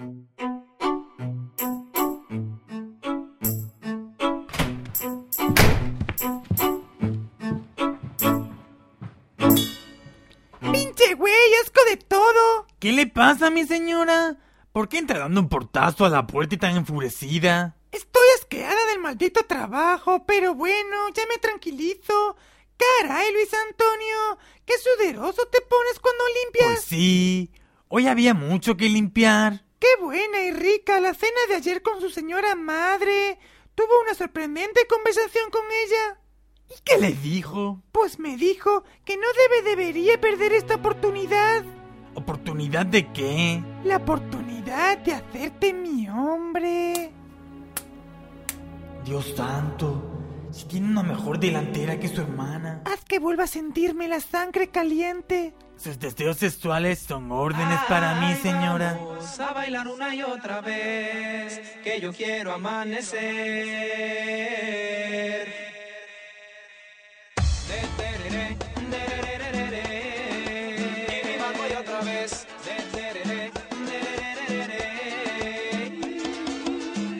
¡Pinche güey! ¡Asco de todo! ¿Qué le pasa, mi señora? ¿Por qué entra dando un portazo a la puerta y tan enfurecida? Estoy asqueada del maldito trabajo, pero bueno, ya me tranquilizo. Caray, Luis Antonio, qué suderoso te pones cuando limpias. Pues sí, hoy había mucho que limpiar. Qué buena y rica la cena de ayer con su señora madre. Tuvo una sorprendente conversación con ella. ¿Y qué le dijo? Pues me dijo que no debe debería perder esta oportunidad. ¿Oportunidad de qué? La oportunidad de hacerte mi hombre. Dios santo, si tiene una mejor delantera que su hermana. Haz que vuelva a sentirme la sangre caliente. Sus deseos sexuales son órdenes para mí, señora. Vamos a bailar una y otra vez, que yo quiero amanecer. Y barco y otra vez.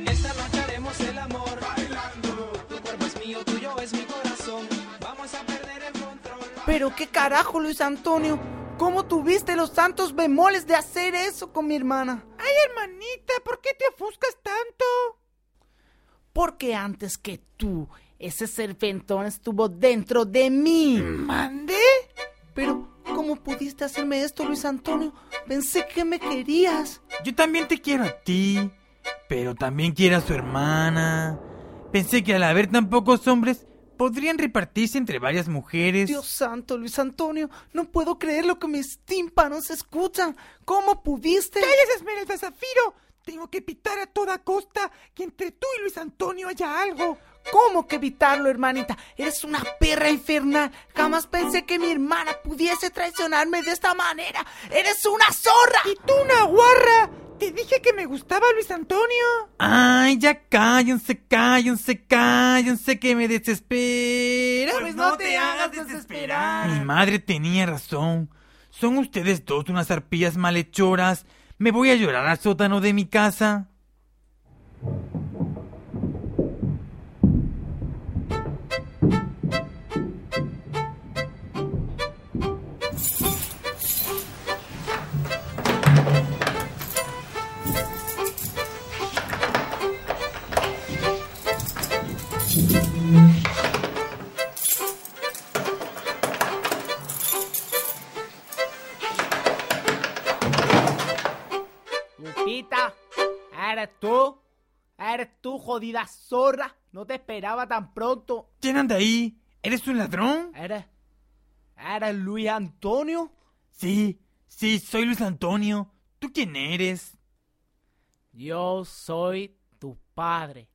Esta noche haremos el amor. Bailando. Tu cuerpo es mío, tuyo es mi corazón. Pero qué carajo, Luis Antonio. ¿Cómo tuviste los santos bemoles de hacer eso con mi hermana? Ay, hermanita, ¿por qué te ofuscas tanto? Porque antes que tú, ese serpentón estuvo dentro de mí. ¿Mande? Pero, ¿cómo pudiste hacerme esto, Luis Antonio? Pensé que me querías. Yo también te quiero a ti, pero también quiero a su hermana. Pensé que al haber tan pocos hombres, podrían repartirse entre varias mujeres. Dios santo, Luis Antonio, no puedo creer lo que mis tímpanos escuchan. ¿Cómo pudiste? ¡Cállese, Esmeralda Zafiro! Tengo que evitar a toda costa que entre tú y Luis Antonio haya algo. ¿Cómo que evitarlo, hermanita? Eres una perra infernal. Jamás pensé que mi hermana pudiese traicionarme de esta manera. ¡Eres una zorra! ¡Y tú una guarra! Te dije que me gustaba Luis Antonio. Ay, ya cállense, cállense, cállense que me desespera. Pues no te hagas desesperar. Mi madre tenía razón. Son ustedes dos unas arpías malhechoras. Me voy a llorar al sótano de mi casa. ¿Eres tú? ¿Eres tú, jodida zorra? No te esperaba tan pronto. ¿Quién anda ahí? ¿Eres un ladrón? ¿Eres. ¿Eres Luis Antonio? Sí, sí, soy Luis Antonio. ¿Tú quién eres? Yo soy tu padre.